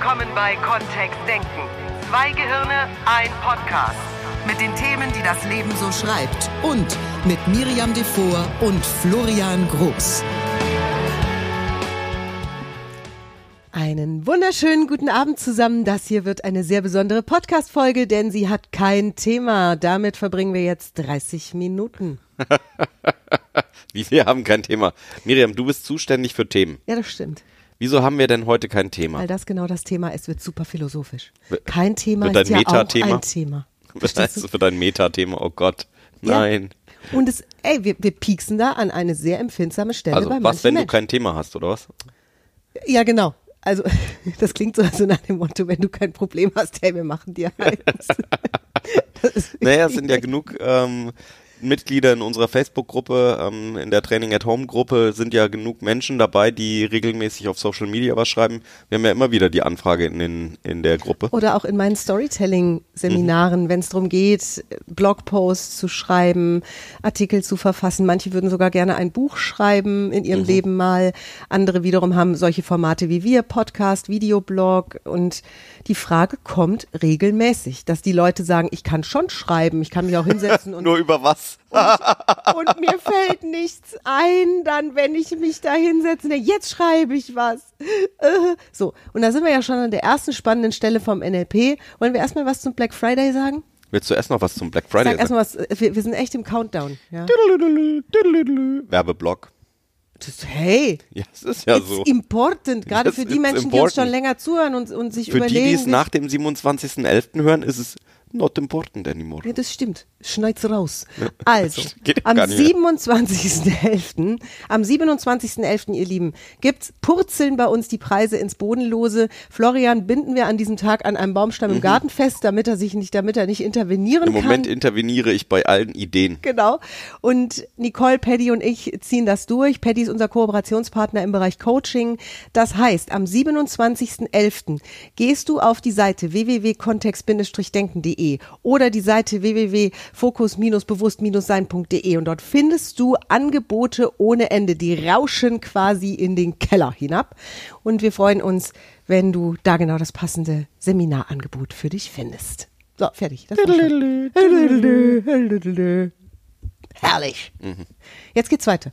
willkommen bei Kontext Denken. Zwei Gehirne, ein Podcast. Mit den Themen, die das Leben so schreibt. Und mit Miriam Devor und Florian Groß. Einen wunderschönen guten Abend zusammen. Das hier wird eine sehr besondere Podcast-Folge, denn sie hat kein Thema. Damit verbringen wir jetzt 30 Minuten. Wie wir haben kein Thema. Miriam, du bist zuständig für Themen. Ja, das stimmt. Wieso haben wir denn heute kein Thema? Weil das genau das Thema ist, wird super philosophisch. Kein Thema Wird ist ein ja auch Metathema? ein Thema. Heißt das für dein Metathema? Oh Gott. Nein. Und es, ey, wir, wir pieksen da an eine sehr empfindsame Stelle Also bei was, wenn du Menschen. kein Thema hast, oder was? Ja, genau. Also, das klingt so also nach dem Motto, wenn du kein Problem hast, hey, wir machen dir eins. Naja, es sind ja genug ähm, Mitglieder in unserer Facebook-Gruppe, ähm, in der Training at Home-Gruppe sind ja genug Menschen dabei, die regelmäßig auf Social Media was schreiben. Wir haben ja immer wieder die Anfrage in, den, in der Gruppe. Oder auch in meinen Storytelling-Seminaren, wenn es darum geht, Blogposts zu schreiben, Artikel zu verfassen. Manche würden sogar gerne ein Buch schreiben in ihrem Leben mal. Andere wiederum haben solche Formate wie wir, Podcast, Videoblog. Und die Frage kommt regelmäßig, dass die Leute sagen, ich kann schon schreiben, ich kann mich auch hinsetzen und Nur über was? Und mir fällt nichts ein, dann, wenn ich mich da hinsetze, ne, jetzt schreibe ich was. So, und da sind wir ja schon an der ersten spannenden Stelle vom NLP. Wollen wir erstmal was zum Black Friday sagen? Willst du erst noch was zum Black Friday Sag erstmal was, äh, wir, wir sind echt im Countdown. Ja. Werbeblock. Das, hey, Ja, es ist ja it's so. important, gerade für die Menschen, die uns schon important. länger zuhören und, und sich Für die, überlegen. die es wie- nach dem 27.11. hören, ist es not important anymore. Ja, das stimmt. Schneid's raus. Also, ja am gar nicht mehr. 27.11., am 27.11., ihr Lieben, gibt's purzeln bei uns die Preise ins Bodenlose. Florian binden wir an diesem Tag an einem Baumstamm im Garten fest, damit er sich nicht, damit er nicht intervenieren Mhm. Im kann. Moment interveniere ich bei allen Ideen. Genau. Und Nicole, Paddy und ich ziehen das durch. Paddy ist unser Kooperationspartner im Bereich Coaching. Das heißt, am 27.11. gehst du auf die Seite www.kontext-denken.de oder die Seite www.fokus-bewusst-sein.de und dort findest du Angebote ohne Ende. Die rauschen quasi in den Keller hinab. Und wir freuen uns, wenn du da genau das passende Seminarangebot für dich findest. So, fertig. Herrlich. Jetzt geht's weiter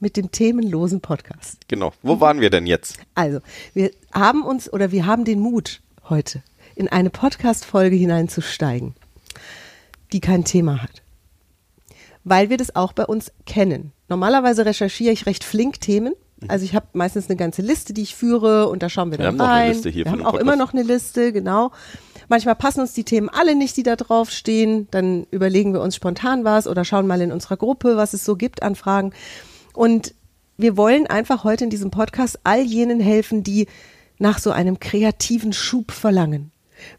mit dem themenlosen Podcast. Genau. Wo waren wir denn jetzt? Also, wir haben uns oder wir haben den Mut heute in eine Podcast-Folge hineinzusteigen, die kein Thema hat. Weil wir das auch bei uns kennen. Normalerweise recherchiere ich recht flink Themen. Also ich habe meistens eine ganze Liste, die ich führe und da schauen wir Wir dann haben noch eine rein. Liste hier wir haben auch immer Podcast. noch eine Liste, genau. Manchmal passen uns die Themen alle nicht, die da drauf stehen. Dann überlegen wir uns spontan was oder schauen mal in unserer Gruppe, was es so gibt an Fragen. Und wir wollen einfach heute in diesem Podcast all jenen helfen, die nach so einem kreativen Schub verlangen.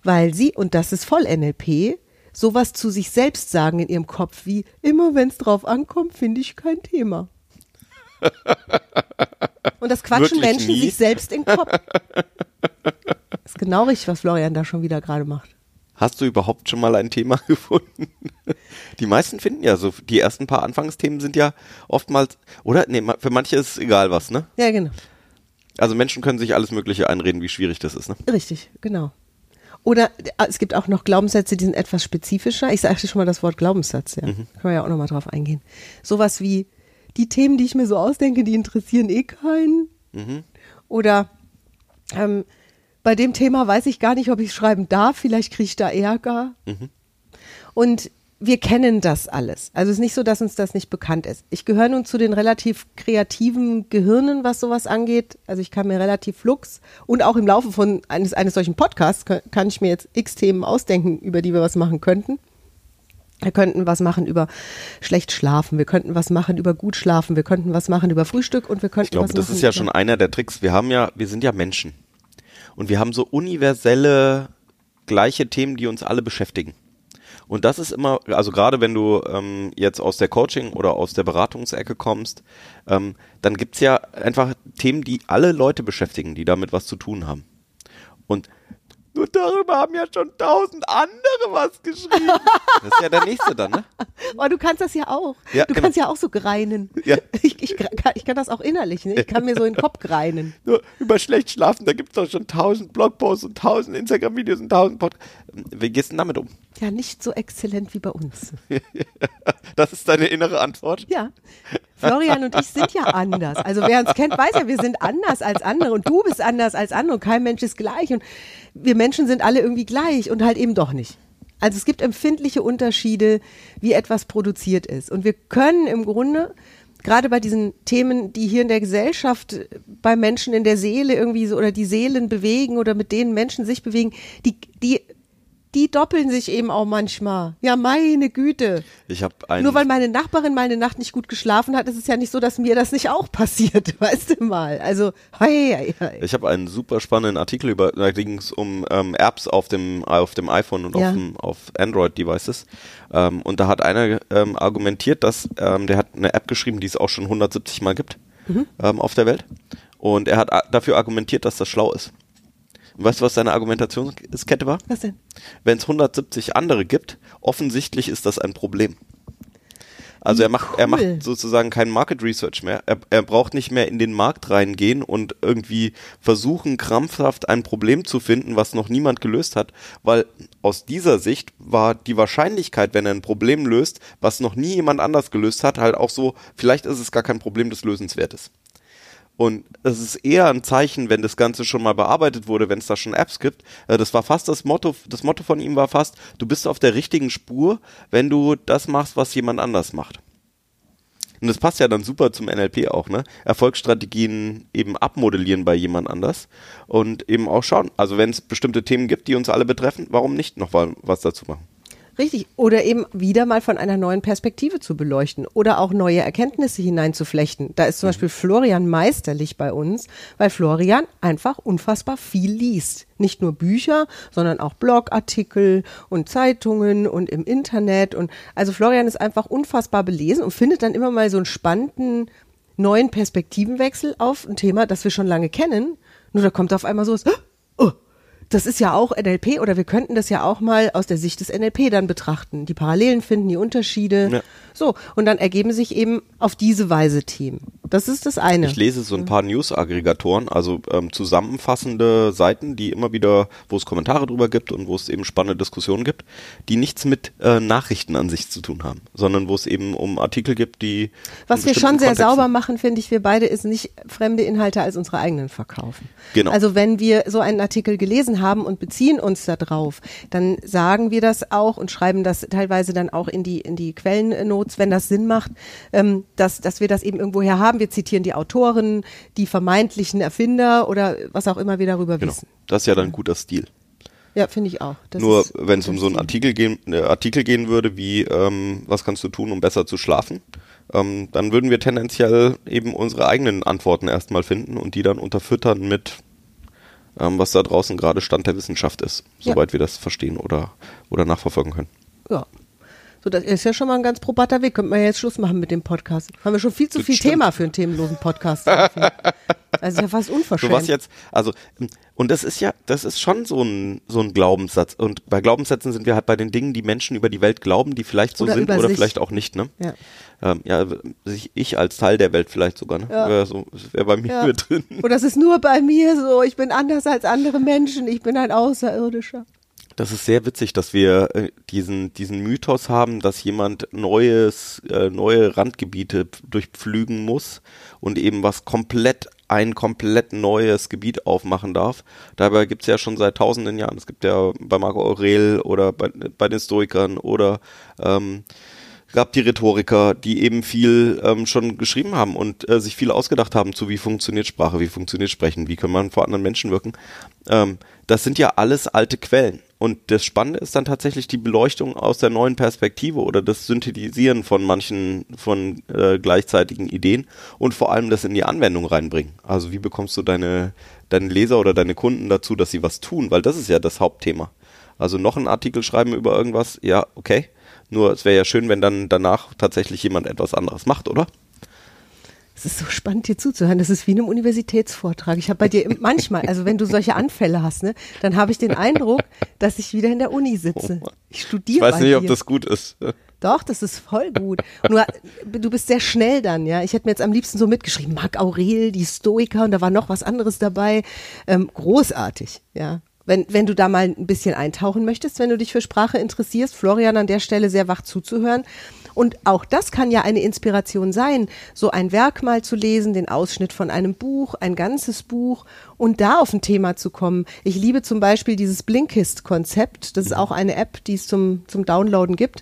Weil sie, und das ist voll NLP, sowas zu sich selbst sagen in ihrem Kopf wie, immer wenn es drauf ankommt, finde ich kein Thema. Und das quatschen Wirklich Menschen nie? sich selbst in den Kopf. ist genau richtig, was Florian da schon wieder gerade macht. Hast du überhaupt schon mal ein Thema gefunden? Die meisten finden ja so, die ersten paar Anfangsthemen sind ja oftmals, oder? Nee, für manche ist egal was, ne? Ja, genau. Also Menschen können sich alles Mögliche einreden, wie schwierig das ist, ne? Richtig, genau. Oder äh, es gibt auch noch Glaubenssätze, die sind etwas spezifischer. Ich sagte schon mal das Wort Glaubenssatz, ja. Können wir ja auch noch mal drauf eingehen. Sowas wie, die Themen, die ich mir so ausdenke, die interessieren eh keinen. Oder ähm, bei dem Thema weiß ich gar nicht, ob ich schreiben darf, vielleicht kriege ich da Ärger. Und wir kennen das alles. Also es ist nicht so, dass uns das nicht bekannt ist. Ich gehöre nun zu den relativ kreativen Gehirnen, was sowas angeht. Also ich kann mir relativ flux und auch im Laufe von eines, eines solchen Podcasts kann, ich mir jetzt x Themen ausdenken, über die wir was machen könnten. Wir könnten was machen über schlecht schlafen, wir könnten was machen über gut schlafen, wir könnten was machen über Frühstück und wir könnten Ich glaube, was das machen ist ja schon einer der Tricks. Wir haben ja, wir sind ja Menschen. Und wir haben so universelle, gleiche Themen, die uns alle beschäftigen. Und das ist immer, also gerade wenn du ähm, jetzt aus der Coaching oder aus der Beratungsecke kommst, ähm, dann gibt's ja einfach Themen, die alle Leute beschäftigen, die damit was zu tun haben. Und nur darüber haben ja schon tausend andere was geschrieben. Das ist ja der nächste dann, ne? Oh, du kannst das ja auch. Ja, du genau. kannst ja auch so greinen. Ja. Ich, ich, kann, ich kann das auch innerlich. Ne? Ich kann mir so in den Kopf greinen. Nur über schlecht schlafen, da gibt es doch schon tausend Blogposts und tausend Instagram-Videos und tausend Podcasts. Wie gehst du denn damit um? Ja, nicht so exzellent wie bei uns. Das ist deine innere Antwort? Ja. Florian und ich sind ja anders. Also wer uns kennt, weiß ja, wir sind anders als andere und du bist anders als andere und kein Mensch ist gleich und wir Menschen sind alle irgendwie gleich und halt eben doch nicht. Also es gibt empfindliche Unterschiede, wie etwas produziert ist. Und wir können im Grunde, gerade bei diesen Themen, die hier in der Gesellschaft bei Menschen in der Seele irgendwie so oder die Seelen bewegen oder mit denen Menschen sich bewegen, die, die, die doppeln sich eben auch manchmal. Ja, meine Güte. Ich habe. Nur weil meine Nachbarin mal eine Nacht nicht gut geschlafen hat, ist es ja nicht so, dass mir das nicht auch passiert, weißt du mal. Also, hei, hei, hei. Ich habe einen super spannenden Artikel über, da ging es um ähm, Apps auf dem, auf dem iPhone und Ja. auf, dem, auf Android-Devices. Ähm, und da hat einer ähm, argumentiert, dass ähm, der hat eine App geschrieben, die es auch schon 170 Mal gibt Mhm. ähm, auf der Welt. Und er hat dafür argumentiert, dass das schlau ist. Und weißt du, was seine Argumentationskette war? Was denn? Wenn es 170 andere gibt, offensichtlich ist das ein Problem. Also er macht, er cool. macht sozusagen kein Market Research mehr. Er, er braucht nicht mehr in den Markt reingehen und irgendwie versuchen, krampfhaft ein Problem zu finden, was noch niemand gelöst hat, weil aus dieser Sicht war die Wahrscheinlichkeit, wenn er ein Problem löst, was noch nie jemand anders gelöst hat, halt auch so, vielleicht ist es gar kein Problem des Lösenswertes. Und es ist eher ein Zeichen, wenn das Ganze schon mal bearbeitet wurde, wenn es da schon Apps gibt. Äh, Das war fast das Motto, das Motto von ihm war fast, du bist auf der richtigen Spur, wenn du das machst, was jemand anders macht. Und das passt ja dann super zum NLP auch, ne? Erfolgsstrategien eben abmodellieren bei jemand anders und eben auch schauen. Also wenn es bestimmte Themen gibt, die uns alle betreffen, warum nicht noch was dazu machen? Richtig. Oder eben wieder mal von einer neuen Perspektive zu beleuchten oder auch neue Erkenntnisse hineinzuflechten. Da ist zum Beispiel Florian meisterlich bei uns, weil Florian einfach unfassbar viel liest. Nicht nur Bücher, sondern auch Blogartikel und Zeitungen und im Internet. Und also Florian ist einfach unfassbar belesen und findet dann immer mal so einen spannenden neuen Perspektivenwechsel auf ein Thema, das wir schon lange kennen. Nur da kommt auf einmal so, was, oh, das ist ja auch NLP oder wir könnten das ja auch mal aus der Sicht des NLP dann betrachten. Die Parallelen finden, die Unterschiede. Ja. So, und dann ergeben sich eben auf diese Weise Themen. Das ist das eine. Ich lese so ein paar News-Aggregatoren, also ähm, zusammenfassende Seiten, die immer wieder, wo es Kommentare drüber gibt und wo es eben spannende Diskussionen gibt, die nichts mit äh, Nachrichten an sich zu tun haben, sondern wo es eben um Artikel gibt, die Was wir schon sehr Kontexten- sauber machen, finde ich, wir beide, ist nicht fremde Inhalte als unsere eigenen verkaufen. Genau. Also wenn wir so einen Artikel gelesen haben und beziehen uns da drauf, dann sagen wir das auch und schreiben das teilweise dann auch in die, in die Quellennotes, wenn das Sinn macht, ähm, dass, dass wir das eben irgendwoher haben. Wir zitieren die Autoren, die vermeintlichen Erfinder oder was auch immer wir darüber Genau. wissen. Das ist ja dann guter Stil. Ja, finde ich auch. Das Nur wenn es um so einen. Artikel gehen, äh, Artikel gehen würde, wie ähm, was kannst du tun, um besser zu schlafen, ähm, dann würden wir tendenziell eben unsere eigenen Antworten erstmal finden und die dann unterfüttern mit ähm, was da draußen gerade Stand der Wissenschaft ist, Ja. soweit wir das verstehen oder, oder nachverfolgen können. Ja. So, das ist ja schon mal ein ganz probater Weg. Könnten wir jetzt Schluss machen mit dem Podcast. Haben wir schon viel zu Das viel stimmt. Thema für einen themenlosen Podcast. also ist ja fast unverschämt. was jetzt, also, ähm, und das ist ja, das ist schon so ein, so ein Glaubenssatz. Und bei Glaubenssätzen sind wir halt bei den Dingen, die Menschen über die Welt glauben, die vielleicht so Oder sind oder sich. vielleicht auch nicht, ne? Ja. Ähm, ja, sich, ich als Teil der Welt vielleicht sogar, ne? Ja. Wäre so, wäre bei mir Ja. mit drin. Und das ist nur bei mir so. Ich bin anders als andere Menschen. Ich bin ein Außerirdischer. Das ist sehr witzig, dass wir äh, diesen, diesen Mythos haben, dass jemand neues, äh, neue Randgebiete durchpflügen muss und eben was komplett, ein komplett neues Gebiet aufmachen darf. Dabei gibt's ja schon seit tausenden Jahren. Es gibt ja bei Marco Aurel oder bei, bei den Stoikern oder ähm, gab die Rhetoriker, die eben viel ähm, schon geschrieben haben und äh, sich viel ausgedacht haben zu wie funktioniert Sprache, wie funktioniert Sprechen, wie kann man vor anderen Menschen wirken. Ähm, das sind ja alles alte Quellen. Und das Spannende ist dann tatsächlich die Beleuchtung aus der neuen Perspektive oder das Synthetisieren von manchen von äh, gleichzeitigen Ideen und vor allem das in die Anwendung reinbringen. Also wie bekommst du deine, deine Leser oder deine Kunden dazu, dass sie was tun? Weil das ist ja das Hauptthema. Also noch einen Artikel schreiben über irgendwas, ja, okay. Nur es wäre ja schön, wenn dann danach tatsächlich jemand etwas anderes macht, oder? Es ist so spannend, dir zuzuhören. Das ist wie in einem Universitätsvortrag. Ich habe bei dir manchmal, also wenn du solche Anfälle hast, ne, dann habe ich den Eindruck, dass ich wieder in der Uni sitze. Ich studiere Ich weiß nicht, dir. ob das gut ist. Doch, das ist voll gut. Nur, du bist sehr schnell dann, ja. Ich hätte mir jetzt am liebsten so mitgeschrieben, Marc Aurel, die Stoiker und da war noch was anderes dabei. Ähm, großartig, ja. Wenn, wenn du da mal ein bisschen eintauchen möchtest, wenn du dich für Sprache interessierst, Florian an der Stelle sehr wach zuzuhören. Und auch das kann ja eine Inspiration sein, so ein Werk mal zu lesen, den Ausschnitt von einem Buch, ein ganzes Buch und da auf ein Thema zu kommen. Ich liebe zum Beispiel dieses Blinkist-Konzept. Das ist auch eine App, die es zum, zum Downloaden gibt,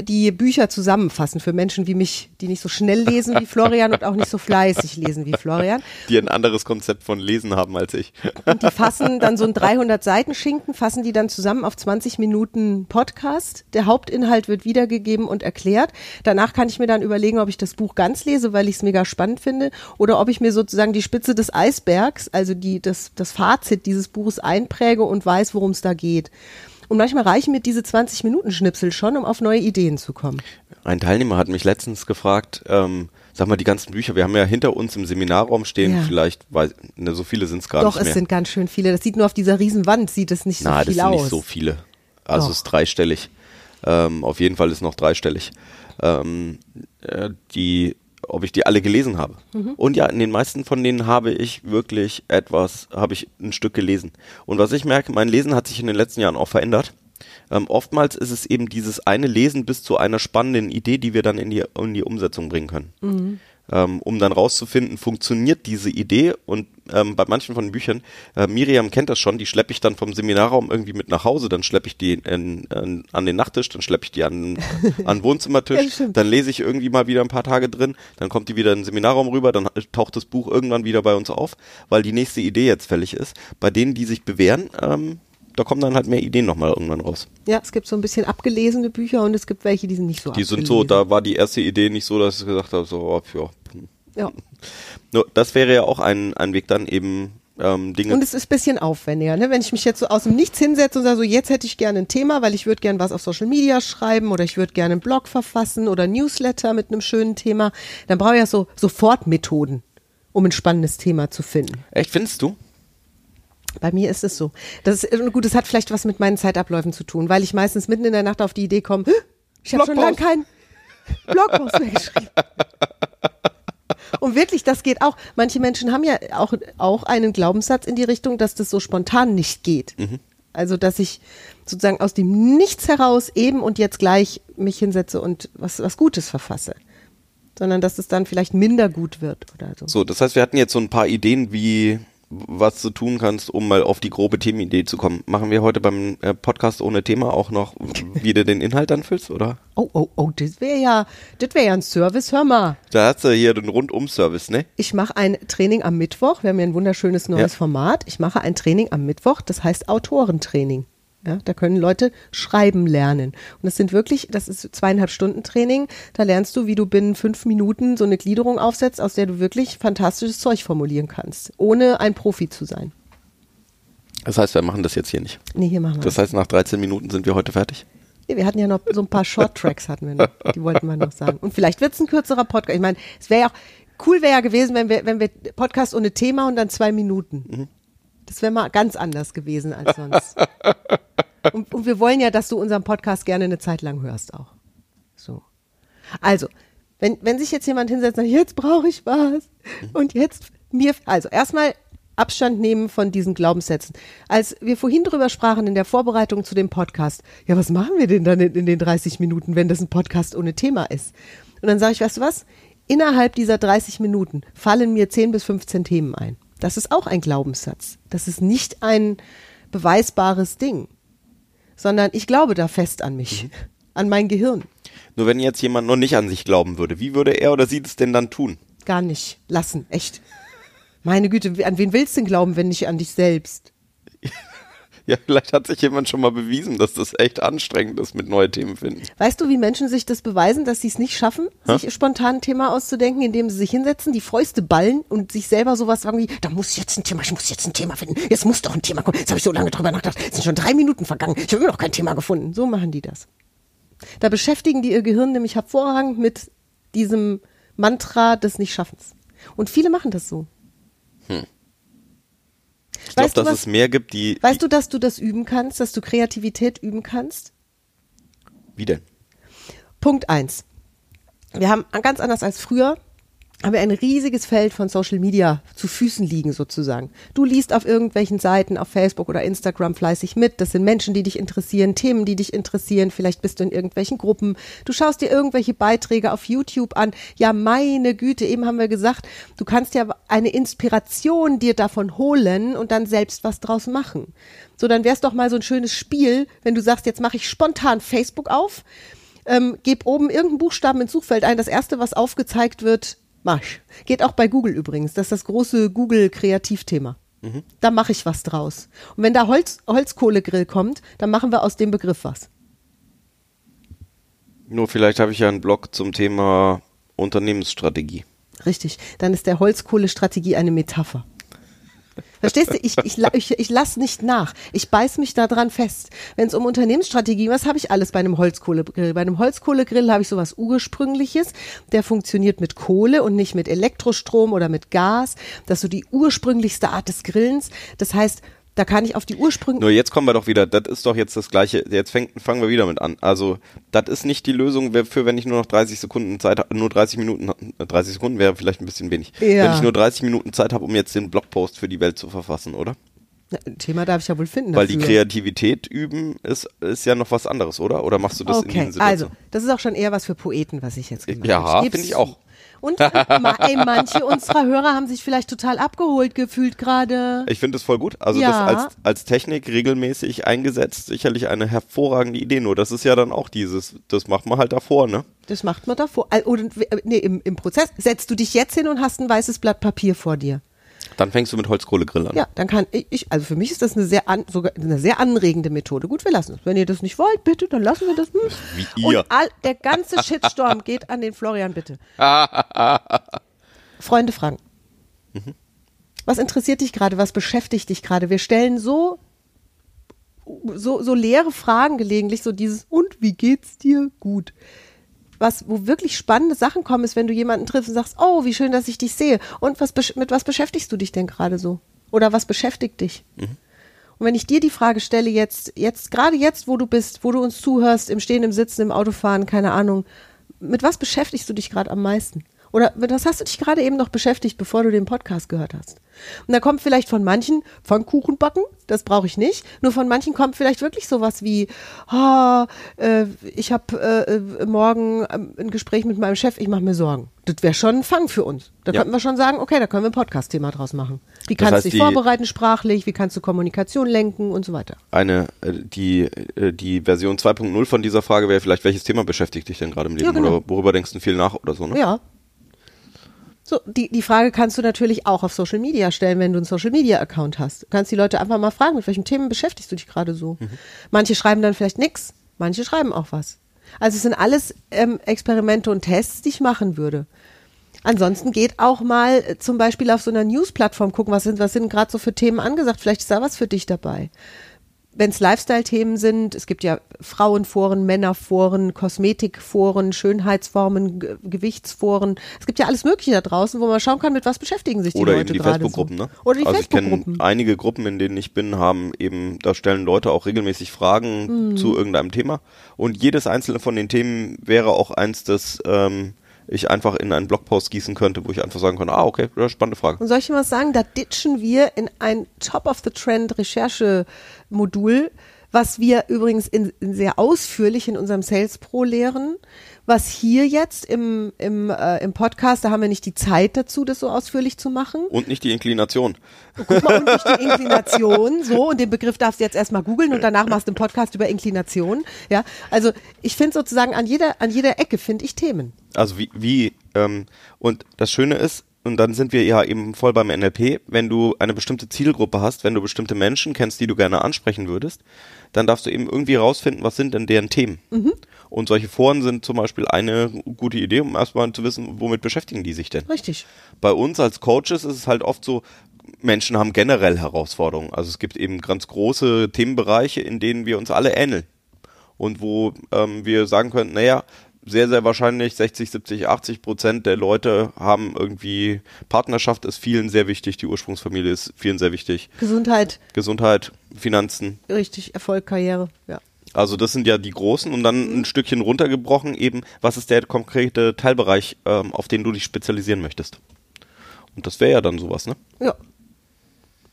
die Bücher zusammenfassen für Menschen wie mich, die nicht so schnell lesen wie Florian und auch nicht so fleißig lesen wie Florian. Die ein anderes Konzept von Lesen haben als ich. Und die fassen dann so ein 300 Seiten Schinken, fassen die dann zusammen auf 20 Minuten Podcast. Der Hauptinhalt wird wiedergegeben und erklärt. Danach kann ich mir dann überlegen, ob ich das Buch ganz lese, weil ich es mega spannend finde, oder ob ich mir sozusagen die Spitze des Eisbergs, also die, das, das Fazit dieses Buches einpräge und weiß, worum es da geht. Und manchmal reichen mir diese 20 Minuten Schnipsel schon, um auf neue Ideen zu kommen. Ein Teilnehmer hat mich letztens gefragt, ähm, sag mal, die ganzen Bücher, wir haben ja hinter uns im Seminarraum stehen, Ja. vielleicht, weil, ne, so viele sind es gar Doch, nicht es mehr. sind ganz schön viele. Das sieht nur auf dieser riesen Wand, sieht es nicht so Na, viel das sind aus. nicht so viele. Also Doch. es ist dreistellig. Ähm, auf jeden Fall ist noch dreistellig. Ähm, äh, die, ob ich die alle gelesen habe. Mhm. Und ja, in den meisten von denen habe ich wirklich etwas, habe ich ein Stück gelesen. Und was ich merke, mein Lesen hat sich in den letzten Jahren auch verändert. Ähm, oftmals ist es eben dieses eine Lesen bis zu einer spannenden Idee, die wir dann in die, in die Umsetzung bringen können. Mhm. Ähm, um dann rauszufinden, funktioniert diese Idee und ähm, bei manchen von den Büchern, äh, Miriam kennt das schon, die schleppe ich dann vom Seminarraum irgendwie mit nach Hause, dann schleppe ich die in, in, an den Nachttisch, dann schleppe ich die an, an den Wohnzimmertisch, Ja, dann lese ich irgendwie mal wieder ein paar Tage drin, dann kommt die wieder in den Seminarraum rüber, dann taucht das Buch irgendwann wieder bei uns auf, weil die nächste Idee jetzt fällig ist. Bei denen, die sich bewähren, ähm, da kommen dann halt mehr Ideen nochmal irgendwann raus. Ja, es gibt so ein bisschen abgelesene Bücher und es gibt welche, die sind nicht so Die sind abgelesen. so, da war die erste Idee nicht so, dass ich gesagt habe, so, oh, ja. Ja. Nur, das wäre ja auch ein, ein Weg dann eben ähm, Dinge Und es ist ein bisschen aufwendiger, ne? Wenn ich mich jetzt so aus dem Nichts hinsetze und sage, so jetzt hätte ich gerne ein Thema, weil ich würde gerne was auf Social Media schreiben oder ich würde gerne einen Blog verfassen oder Newsletter mit einem schönen Thema, dann brauche ich ja so Sofortmethoden, um ein spannendes Thema zu finden. Echt, findest du? Bei mir ist es so. Das ist, und gut, das hat vielleicht was mit meinen Zeitabläufen zu tun, weil ich meistens mitten in der Nacht auf die Idee komme, "Hä? ich habe schon lange keinen Blogpost mehr geschrieben. Und wirklich, das geht auch. Manche Menschen haben ja auch, auch einen Glaubenssatz in die Richtung, dass das so spontan nicht geht. Also, dass ich sozusagen aus dem Nichts heraus eben und jetzt gleich mich hinsetze und was, was Gutes verfasse. Sondern dass es dann vielleicht minder gut wird oder so. So, das heißt, wir hatten jetzt so ein paar Ideen, wie was du tun kannst, um mal auf die grobe Themenidee zu kommen. Machen wir heute beim äh, Podcast ohne Thema auch noch, wie du den Inhalt anfüllst, oder? Oh, oh, oh, das wäre ja, das wäre ja ein Service, hör mal. Da hast du hier den Rundum-Service, ne? Ich mache ein Training am Mittwoch. Wir haben ja ein wunderschönes neues Ja. Format. Ich mache ein Training am Mittwoch, das heißt Autorentraining. Ja, da können Leute schreiben lernen. Und das sind wirklich, das ist zweieinhalb Stunden Training. Da lernst du, wie du binnen fünf Minuten so eine Gliederung aufsetzt, aus der du wirklich fantastisches Zeug formulieren kannst, ohne ein Profi zu sein. Das heißt, wir machen das jetzt hier nicht. Nee, hier machen wir. Das heißt, nach 13 Minuten sind wir heute fertig. Nee, wir hatten ja noch so ein paar Short Tracks hatten wir noch. Die wollten wir noch sagen. Und vielleicht wird es ein kürzerer Podcast. Ich meine, es wäre ja auch cool wäre ja gewesen, wenn wir, wenn wir Podcast ohne Thema und dann zwei Minuten. Das wäre mal ganz anders gewesen als sonst. Und, und wir wollen ja, dass du unseren Podcast gerne eine Zeit lang hörst auch. So. Also, wenn, wenn sich jetzt jemand hinsetzt und sagt, jetzt brauche ich was und jetzt mir, also erstmal Abstand nehmen von diesen Glaubenssätzen. Als wir vorhin drüber sprachen in der Vorbereitung zu dem Podcast, ja, was machen wir denn dann in, in den 30 Minuten, wenn das ein Podcast ohne Thema ist? Und dann sage ich, weißt du was? Innerhalb dieser 30 Minuten fallen mir 10 bis 15 Themen ein. Das ist auch ein Glaubenssatz. Das ist nicht ein beweisbares Ding, sondern ich glaube da fest an mich, an mein Gehirn. Nur wenn jetzt jemand noch nicht an sich glauben würde, wie würde er oder sie das denn dann tun? Gar nicht lassen, echt. Meine Güte, an wen willst du denn glauben, wenn nicht an dich selbst? Ja, vielleicht hat sich jemand schon mal bewiesen, dass das echt anstrengend ist mit neue Themen finden. Weißt du, wie Menschen sich das beweisen, dass sie es nicht schaffen, sich spontan ein Thema auszudenken, indem sie sich hinsetzen, die Fäuste ballen und sich selber sowas sagen wie, da muss jetzt ein Thema, ich muss jetzt ein Thema finden, jetzt muss doch ein Thema kommen, jetzt habe ich so lange drüber nachgedacht, es sind schon drei Minuten vergangen, ich habe immer noch kein Thema gefunden. So machen die das. Da beschäftigen die ihr Gehirn nämlich hervorragend mit diesem Mantra des Nichtschaffens. Und viele machen das so. Ich glaube, dass was- es mehr gibt, die. Weißt du, dass du das üben kannst, dass du Kreativität üben kannst? Wie denn? Punkt eins. Wir haben ganz anders als früher haben wir ein riesiges Feld von Social Media zu Füßen liegen sozusagen. Du liest auf irgendwelchen Seiten, auf Facebook oder Instagram fleißig mit. Das sind Menschen, die dich interessieren, Themen, die dich interessieren. Vielleicht bist du in irgendwelchen Gruppen. Du schaust dir irgendwelche Beiträge auf YouTube an. Ja, meine Güte, eben haben wir gesagt, du kannst ja eine Inspiration dir davon holen und dann selbst was draus machen. So, dann wär's doch mal so ein schönes Spiel, wenn du sagst, jetzt mache ich spontan Facebook auf ähm, geb oben irgendeinen Buchstaben ins Suchfeld ein. Das erste, was aufgezeigt wird, mach. ich. Geht auch bei Google übrigens. Das ist das große Google-Kreativthema. Da mache ich was draus. Und wenn da Holz, Holzkohlegrill kommt, dann machen wir aus dem Begriff was. Nur vielleicht habe ich ja einen Blog zum Thema Unternehmensstrategie. Richtig. Dann ist der Holzkohlestrategie eine Metapher. Verstehst du? Ich, ich, ich, ich lass nicht nach. Ich beiß mich da dran fest. Wenn es um Unternehmensstrategie, was habe ich alles bei einem Holzkohlegrill? Bei einem Holzkohlegrill habe ich sowas Ursprüngliches. Der funktioniert mit Kohle und nicht mit Elektrostrom oder mit Gas. Das ist so die ursprünglichste Art des Grillens. Das heißt, da kann ich auf die Ursprünge. Nur jetzt kommen wir doch wieder, das ist doch jetzt das gleiche, jetzt fängt, fangen wir wieder mit an. Also, das ist nicht die Lösung für, wenn ich nur noch 30 Sekunden Zeit habe, nur 30 Minuten, äh, 30 Sekunden wäre vielleicht ein bisschen wenig. Ja. Wenn ich nur 30 Minuten Zeit habe, um jetzt den Blogpost für die Welt zu verfassen, oder? Ein Thema darf ich ja wohl finden. Weil die. Kreativität üben ist, ist ja noch was anderes, oder? Oder machst du das in Okay, diesen Situationen? also, das ist auch schon eher was für Poeten, was ich jetzt gemacht Ja, habe. geb's finde ich auch. Und ey, manche unserer Hörer haben sich vielleicht total abgeholt gefühlt gerade. Ich finde es voll gut. Also Ja. das als, als Technik regelmäßig eingesetzt, sicherlich eine hervorragende Idee. Nur das ist ja dann auch dieses, das macht man halt davor, ne? Das macht man davor. Oder, äh, nee, im, im Prozess setzt du dich jetzt hin und hast ein weißes Blatt Papier vor dir. Dann fängst du mit Holzkohlegrill an. Ja, dann kann ich, also für mich ist das eine sehr an, sogar eine sehr anregende Methode. Gut, wir lassen es. Wenn ihr das nicht wollt, bitte, dann lassen wir das. Hm. Wie ihr. Und all, der ganze Shitstorm geht an den Florian, bitte. Freunde fragen. Was interessiert dich gerade? Was beschäftigt dich gerade? Wir stellen so, so, so leere Fragen gelegentlich, so dieses, und wie geht's dir? Gut. Was, wo wirklich spannende Sachen kommen, ist, wenn du jemanden triffst und sagst, oh, wie schön, dass ich dich sehe. Und was, mit was beschäftigst du dich denn gerade so? Oder was beschäftigt dich? Und wenn ich dir die Frage stelle, jetzt, jetzt, gerade jetzt, wo du bist, wo du uns zuhörst, im Stehen, im Sitzen, im Autofahren, keine Ahnung, mit was beschäftigst du dich gerade am meisten? Oder was hast du dich gerade eben noch beschäftigt, bevor du den Podcast gehört hast? Und da kommt vielleicht von manchen Pfannkuchen backen, das brauche ich nicht. Nur von manchen kommt vielleicht wirklich sowas wie, ah, äh, ich habe äh, äh, morgen ähm, ein Gespräch mit meinem Chef, ich mache mir Sorgen. Das wäre schon ein Fang für uns. Da Ja. könnten wir schon sagen, okay, da können wir ein Podcast-Thema draus machen. Wie Das kannst heißt, du dich vorbereiten sprachlich, wie kannst du Kommunikation lenken und so weiter. Eine, äh, die, äh, die Version 2.0 von dieser Frage wäre vielleicht, welches Thema beschäftigt dich denn gerade im Leben? Ja, genau. Oder worüber denkst du viel nach oder so, ne? Ja. So, die, die Frage kannst du natürlich auch auf Social Media stellen, wenn du einen Social Media Account hast. Du kannst die Leute einfach mal fragen, mit welchen Themen beschäftigst du dich gerade so? Manche schreiben dann vielleicht nix, manche schreiben auch was. Also es sind alles ähm, Experimente und Tests, die ich machen würde. Ansonsten geht auch mal äh, zum Beispiel auf so einer News-Plattform gucken, was sind, was sind gerade so für Themen angesagt. Vielleicht ist da was für dich dabei. Wenn es Lifestyle-Themen sind, es gibt ja Frauenforen, Männerforen, Kosmetikforen, Schönheitsformen, Ge Gewichtsforen. Es gibt ja alles Mögliche da draußen, wo man schauen kann, mit was beschäftigen sich die Oder Leute eben die Facebook-Gruppen, so. ne? Oder die also ich kenne Facebook-Gruppen. einige Gruppen, in denen ich bin, haben eben, da stellen Leute auch regelmäßig Fragen Mhm. zu irgendeinem Thema. Und jedes einzelne von den Themen wäre auch eins, das ähm, ich einfach in einen Blogpost gießen könnte, wo ich einfach sagen kann, ah, okay, spannende Frage. Und soll ich dir was sagen? Da ditchen wir in ein Top-of-the-Trend-Recherche-Modul, was wir übrigens in, in sehr ausführlich in unserem Sales Pro lehren. Was hier jetzt im, im, äh, im Podcast, da haben wir nicht die Zeit dazu, das so ausführlich zu machen. Und nicht die Inklination. Guck mal, und nicht die Inklination, so, und den Begriff darfst du jetzt erstmal googeln und danach machst du einen Podcast über Inklination. Ja, also ich finde sozusagen an jeder, an jeder Ecke finde ich Themen. Also wie, wie ähm, und das Schöne ist, und dann sind wir ja eben voll beim NLP, wenn du eine bestimmte Zielgruppe hast, wenn du bestimmte Menschen kennst, die du gerne ansprechen würdest, dann darfst du eben irgendwie rausfinden, was sind denn deren Themen. Und solche Foren sind zum Beispiel eine gute Idee, um erstmal zu wissen, womit beschäftigen die sich denn. Richtig. Bei uns als Coaches ist es halt oft so, Menschen haben generell Herausforderungen. Also es gibt eben ganz große Themenbereiche, in denen wir uns alle ähneln. Und wo ähm, wir sagen können, naja, sehr, sehr wahrscheinlich 60, 70, 80 Prozent der Leute haben irgendwie Partnerschaft ist vielen sehr wichtig, die Ursprungsfamilie ist vielen sehr wichtig. Gesundheit, Gesundheit, Finanzen. richtig, Erfolg, Karriere, ja. Also das sind ja die großen und dann ein Stückchen runtergebrochen eben, was ist der konkrete Teilbereich, ähm, auf den du dich spezialisieren möchtest. Und das wäre ja dann sowas, ne? Ja.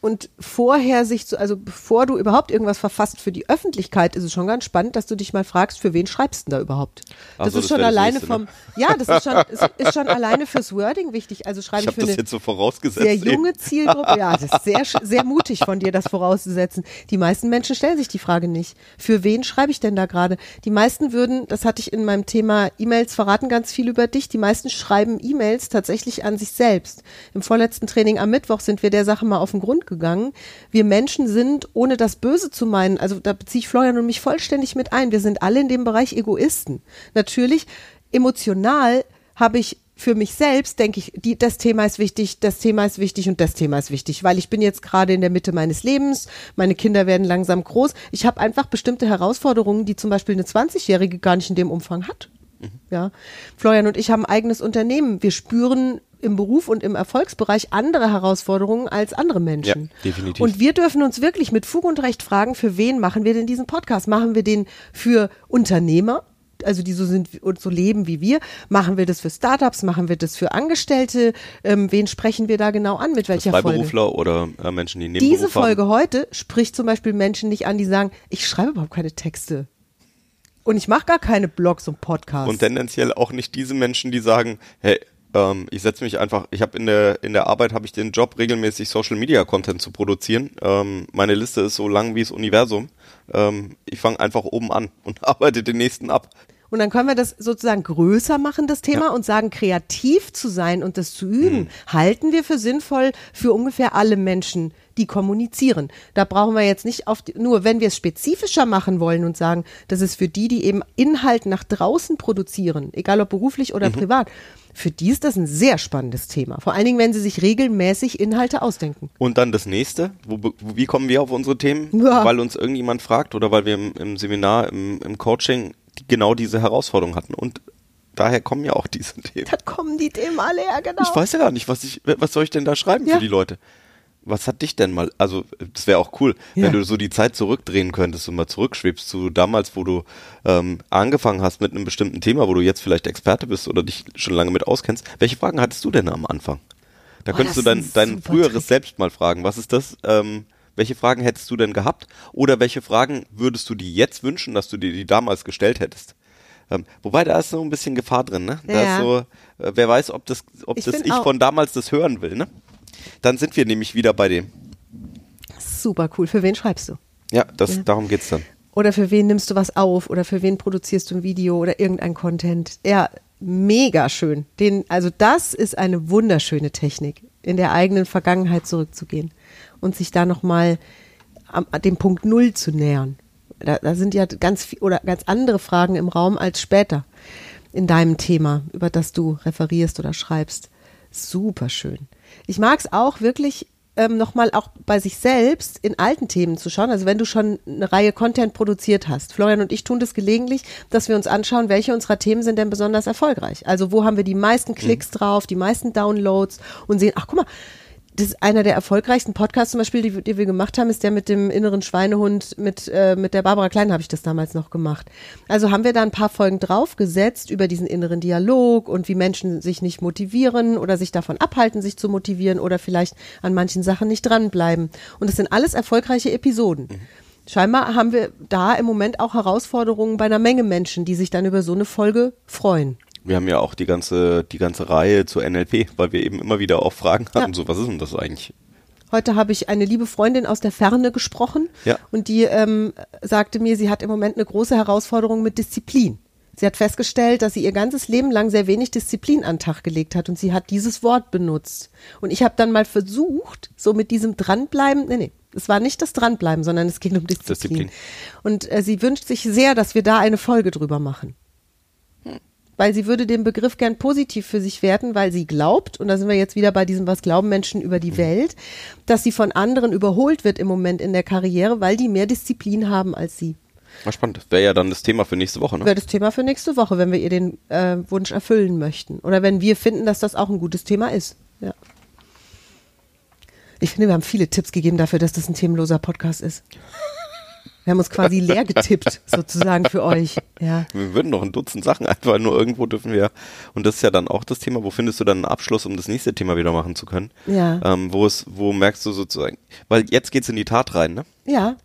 Und vorher sich zu, also bevor du überhaupt irgendwas verfasst für die Öffentlichkeit, ist es schon ganz spannend, dass du dich mal fragst, für wen schreibst du denn da überhaupt? Das so, ist das schon alleine nächste, ne? vom, ja, das ist schon, ist, ist schon alleine fürs Wording wichtig. Also schreibe Ich ich, für das eine jetzt so vorausgesetzt. sehr eben. junge Zielgruppe. Ja, das ist sehr, sehr mutig von dir, das vorauszusetzen. Die meisten Menschen stellen sich die Frage nicht. Für wen schreibe ich denn da gerade? Die meisten würden, das hatte ich in meinem Thema E-Mails verraten ganz viel über dich. Die meisten schreiben E-Mails tatsächlich an sich selbst. Im vorletzten Training am Mittwoch sind wir der Sache mal auf den Grund gegangen. Wir Menschen sind, ohne das Böse zu meinen, also da beziehe ich Florian und mich vollständig mit ein. Wir sind alle in dem Bereich Egoisten. Natürlich, emotional habe ich für mich selbst denke ich, die, das Thema ist wichtig, das Thema ist wichtig und das Thema ist wichtig, weil ich bin jetzt gerade in der Mitte meines Lebens, meine Kinder werden langsam groß. Ich habe einfach bestimmte Herausforderungen, die zum Beispiel eine 20-Jährige gar nicht in dem Umfang hat. Ja, Florian und ich haben ein eigenes Unternehmen. Wir spüren im Beruf und im Erfolgsbereich andere Herausforderungen als andere Menschen. Ja, definitiv. Und wir dürfen uns wirklich mit Fug und Recht fragen, für wen machen wir denn diesen Podcast? Machen wir den für Unternehmer? Also die so sind und so leben wie wir. Machen wir das für Startups? Machen wir das für Angestellte? Ähm, wen sprechen wir da genau an? Mit welcher Folge? Freiberufler oder äh, Menschen, die Nebenberuf Diese Folge haben. heute spricht zum Beispiel Menschen nicht an, die sagen, ich schreibe überhaupt keine Texte. Und ich mache gar keine Blogs und Podcasts. Und tendenziell auch nicht diese Menschen, die sagen, hey, ähm, ich setze mich einfach, ich habe in der in der Arbeit habe ich den Job regelmäßig Social Media Content zu produzieren. Ähm, meine Liste ist so lang wie das Universum. Ähm, ich fange einfach oben an und arbeite den nächsten ab. Und dann können wir das sozusagen größer machen, das Thema, Ja. und sagen, kreativ zu sein und das zu üben, halten wir für sinnvoll für ungefähr alle Menschen, die kommunizieren. Da brauchen wir jetzt nicht auf, die, nur wenn wir es spezifischer machen wollen und sagen, das ist für die, die eben Inhalt nach draußen produzieren, egal ob beruflich oder privat, für die ist das ein sehr spannendes Thema. Vor allen Dingen, wenn sie sich regelmäßig Inhalte ausdenken. Und dann das nächste, wo, wie kommen wir auf unsere Themen? Ja. Weil uns irgendjemand fragt oder weil wir im, im Seminar, im, im Coaching die, genau diese Herausforderung hatten. Und daher kommen ja auch diese Themen. Da kommen die Themen alle her, genau. Ich weiß ja gar nicht, was ich, was soll ich denn da schreiben Ja. für die Leute? Was hat dich denn mal, also das wäre auch cool, Ja. wenn du so die Zeit zurückdrehen könntest und mal zurückschwebst zu damals, wo du ähm, angefangen hast mit einem bestimmten Thema, wo du jetzt vielleicht Experte bist oder dich schon lange mit auskennst. Welche Fragen hattest du denn am Anfang? Da Boah, könntest du dein, dein früheres tricky. Selbst mal fragen. Was ist das? Ähm, welche Fragen hättest du denn gehabt? Oder welche Fragen würdest du dir jetzt wünschen, dass du dir die damals gestellt hättest? Ähm, wobei da ist so ein bisschen Gefahr drin, ne? Da Ja. ist so, äh, wer weiß, ob das, ob Ich das ich von damals das hören will, ne? Dann sind wir nämlich wieder bei dem. Super cool. Für wen schreibst du? Ja, das, Ja. darum geht's dann. Oder für wen nimmst du was auf? Oder für wen produzierst du ein Video oder irgendein Content? Ja, mega schön. Den, also das ist eine wunderschöne Technik, in der eigenen Vergangenheit zurückzugehen und sich da nochmal dem Punkt Null zu nähern. Da, da sind ja ganz viel, oder ganz andere Fragen im Raum als später in deinem Thema, über das du referierst oder schreibst. Super schön. Ich mag es auch wirklich ähm, nochmal auch bei sich selbst in alten Themen zu schauen. Also wenn du schon eine Reihe Content produziert hast. Florian und ich tun das gelegentlich, dass wir uns anschauen, welche unserer Themen sind denn besonders erfolgreich. Also wo haben wir die meisten Klicks drauf, die meisten Downloads und sehen, ach guck mal, das ist einer der erfolgreichsten Podcasts zum Beispiel, die, die wir gemacht haben, ist der mit dem inneren Schweinehund, mit, äh, mit der Barbara Klein habe ich das damals noch gemacht. Also haben wir da ein paar Folgen draufgesetzt über diesen inneren Dialog und wie Menschen sich nicht motivieren oder sich davon abhalten, sich zu motivieren oder vielleicht an manchen Sachen nicht dranbleiben. Und das sind alles erfolgreiche Episoden. Scheinbar haben wir da im Moment auch Herausforderungen bei einer Menge Menschen, die sich dann über so eine Folge freuen. Wir haben ja auch die ganze, die ganze Reihe zu NLP, weil wir eben immer wieder auch Fragen hatten, Ja. so was ist denn das eigentlich? Heute habe ich eine liebe Freundin aus der Ferne gesprochen Ja. und die ähm, sagte mir, sie hat im Moment eine große Herausforderung mit Disziplin. Sie hat festgestellt, dass sie ihr ganzes Leben lang sehr wenig Disziplin an den Tag gelegt hat und sie hat dieses Wort benutzt. Und ich habe dann mal versucht, so mit diesem Dranbleiben, nee, nee, es war nicht das Dranbleiben, sondern es ging um Disziplin. Disziplin. Und äh, sie wünscht sich sehr, dass wir da eine Folge drüber machen weil sie würde den Begriff gern positiv für sich werten, weil sie glaubt, und da sind wir jetzt wieder bei diesem, was glauben Menschen über die Welt, dass sie von anderen überholt wird im Moment in der Karriere, weil die mehr Disziplin haben als sie. War spannend. Wäre ja dann das Thema für nächste Woche, ne? Wäre das Thema für nächste Woche, wenn wir ihr den äh, Wunsch erfüllen möchten. Oder wenn wir finden, dass das auch ein gutes Thema ist. Ja. Ich finde, wir haben viele Tipps gegeben dafür, dass das ein themenloser Podcast ist. Wir haben uns quasi leer getippt, sozusagen für euch. Ja. Wir würden noch ein Dutzend Sachen einfach nur irgendwo dürfen wir, und das ist ja dann auch das Thema, wo findest du dann einen Abschluss, um das nächste Thema wieder machen zu können? Ja. Ähm, wo es, wo merkst du sozusagen, weil jetzt geht's in die Tat rein, ne? Ja.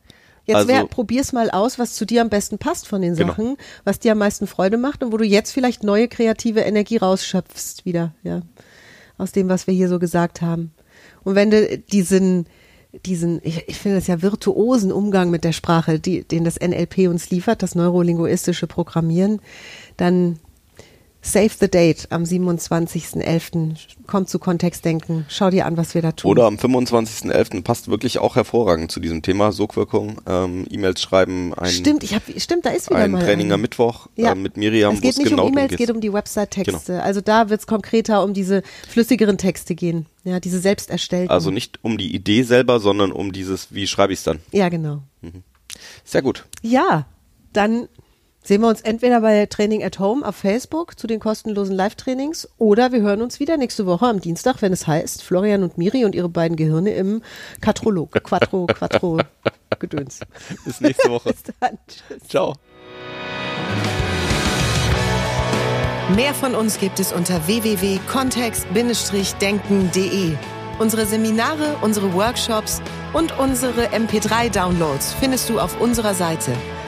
Jetzt Also- wär, probier's mal aus, was zu dir am besten passt von den Genau. Sachen, was dir am meisten Freude macht und wo du jetzt vielleicht neue kreative Energie rausschöpfst wieder, ja. Aus dem, was wir hier so gesagt haben. Und wenn du diesen, diesen, ich, ich finde das ja virtuosen Umgang mit der Sprache, die, den das NLP uns liefert, das neurolinguistische Programmieren, dann save the date am 27.11. Kommt zu Kontextdenken. Schau dir an, was wir da tun. Oder am 25.11. passt wirklich auch hervorragend zu diesem Thema, Sogwirkung, ähm, E-Mails schreiben, ein, Stimmt, ich hab, stimmt, da ist wieder ein mal Training am Mittwoch Ja. äh, mit Miriam, Es geht nicht genau um E-Mails, es geht um die Website-Texte. Also da wird es konkreter um diese flüssigeren Texte gehen. Ja, diese selbst erstellten. Also nicht um die Idee selber, sondern um dieses, wie schreibe ich es dann. Ja, genau. Sehr gut. Ja, dann sehen wir uns entweder bei Training at Home auf Facebook zu den kostenlosen Live-Trainings oder wir hören uns wieder nächste Woche am Dienstag, wenn es heißt Florian und Miri und ihre beiden Gehirne im Quattrolog. Quattro, Quattro, Gedöns. Bis nächste Woche. Bis dann. Tschüss. Ciao. Mehr von uns gibt es unter www.kontext-denken.de. Unsere Seminare, unsere Workshops und unsere MP3-Downloads findest du auf unserer Seite.